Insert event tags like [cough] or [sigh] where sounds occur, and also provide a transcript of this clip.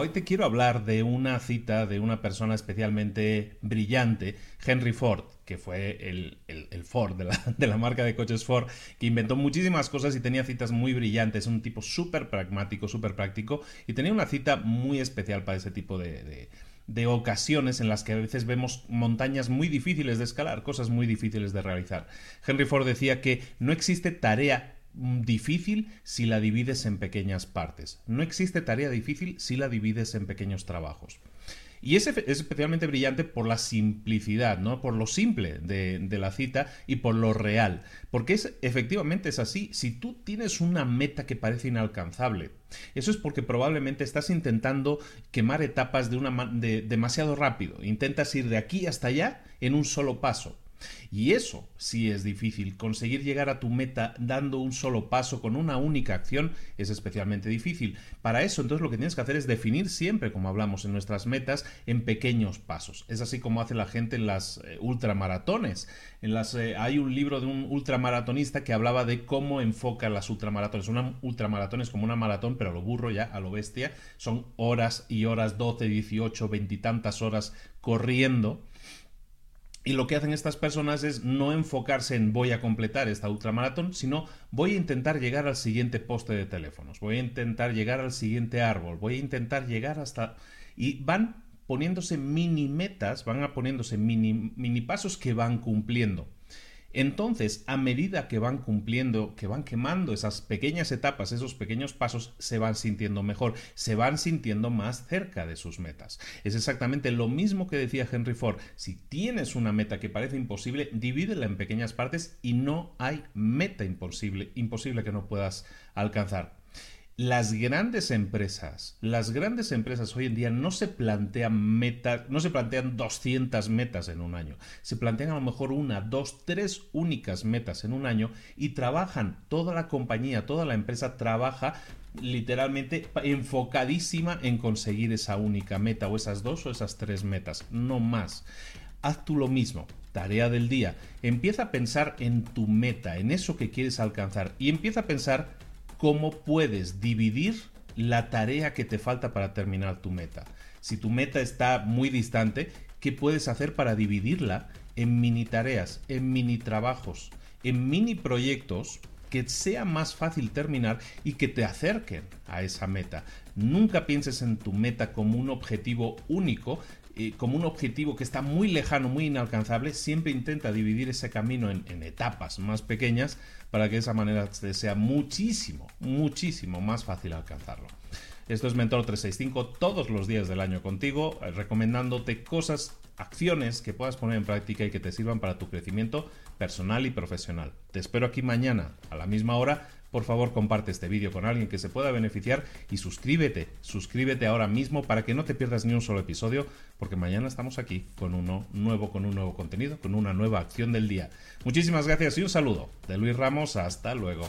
Hoy te quiero hablar de una cita de una persona especialmente brillante, Henry Ford, que fue el, Ford [laughs] de la, marca de coches Ford, que inventó muchísimas cosas y tenía citas muy brillantes, un tipo súper pragmático, súper práctico, y tenía una cita muy especial para ese tipo de, ocasiones en las que a veces vemos montañas muy difíciles de escalar, cosas muy difíciles de realizar. Henry Ford decía que no existe tarea difícil si la divides en pequeñas partes. No existe tarea difícil si la divides en pequeños trabajos. Y es, es especialmente brillante por la simplicidad, ¿no? Por lo simple de, la cita y por lo real. Porque es, efectivamente es así. Si tú tienes una meta que parece inalcanzable, eso es porque probablemente estás intentando quemar etapas de una, de, demasiado rápido. Intentas ir de aquí hasta allá en un solo paso. Y eso sí es difícil. Conseguir llegar a tu meta dando un solo paso con una única acción es especialmente difícil. Para eso entonces lo que tienes que hacer es definir siempre, como hablamos en nuestras metas, en pequeños pasos. Es así como hace la gente en las eh, ultramaratones. En las, eh, hay un libro de un ultramaratonista que hablaba de cómo enfoca las ultramaratones. Una ultramaratón es como una maratón, pero a lo burro ya, a lo bestia. Son horas y horas, 12, 18, 20 y tantas horas corriendo y lo que hacen estas personas es no enfocarse en voy a completar esta ultramaratón, sino voy a intentar llegar al siguiente poste de teléfonos, voy a intentar llegar al siguiente árbol, voy a intentar llegar hasta... Y van poniéndose mini metas, van a poniéndose mini, mini pasos que van cumpliendo. Entonces, a medida que van cumpliendo, que van quemando esas pequeñas etapas, esos pequeños pasos, se van sintiendo mejor, se van sintiendo más cerca de sus metas. Es exactamente lo mismo que decía Henry Ford. Si tienes una meta que parece imposible, divídela en pequeñas partes y no hay meta imposible, imposible que no puedas alcanzar las grandes empresas, las grandes empresas hoy en día no se plantean metas, no se plantean 200 metas en un año, se plantean a lo mejor una, dos, tres únicas metas en un año y trabajan, toda la compañía, toda la empresa trabaja literalmente enfocadísima en conseguir esa única meta o esas dos o esas tres metas, no más. Haz tú lo mismo, tarea del día, empieza a pensar en tu meta, en eso que quieres alcanzar y empieza a pensar cómo puedes dividir la tarea que te falta para terminar tu meta. Si tu meta está muy distante, ¿qué puedes hacer para dividirla en mini tareas, en mini trabajos, en mini proyectos que sea más fácil terminar y que te acerquen a esa meta. Nunca pienses en tu meta como un objetivo único, eh, como un objetivo que está muy lejano, muy inalcanzable, siempre intenta dividir ese camino en, en etapas más pequeñas para que de esa manera te sea muchísimo, muchísimo más fácil alcanzarlo. Esto es Mentor 365 todos los días del año contigo, eh, recomendándote cosas, acciones que puedas poner en práctica y que te sirvan para tu crecimiento personal y profesional. Te espero aquí mañana a la misma hora. Por favor, comparte este vídeo con alguien que se pueda beneficiar y suscríbete, suscríbete ahora mismo para que no te pierdas ni un solo episodio, porque mañana estamos aquí con uno nuevo, con un nuevo contenido, con una nueva acción del día. Muchísimas gracias y un saludo de Luis Ramos. Hasta luego.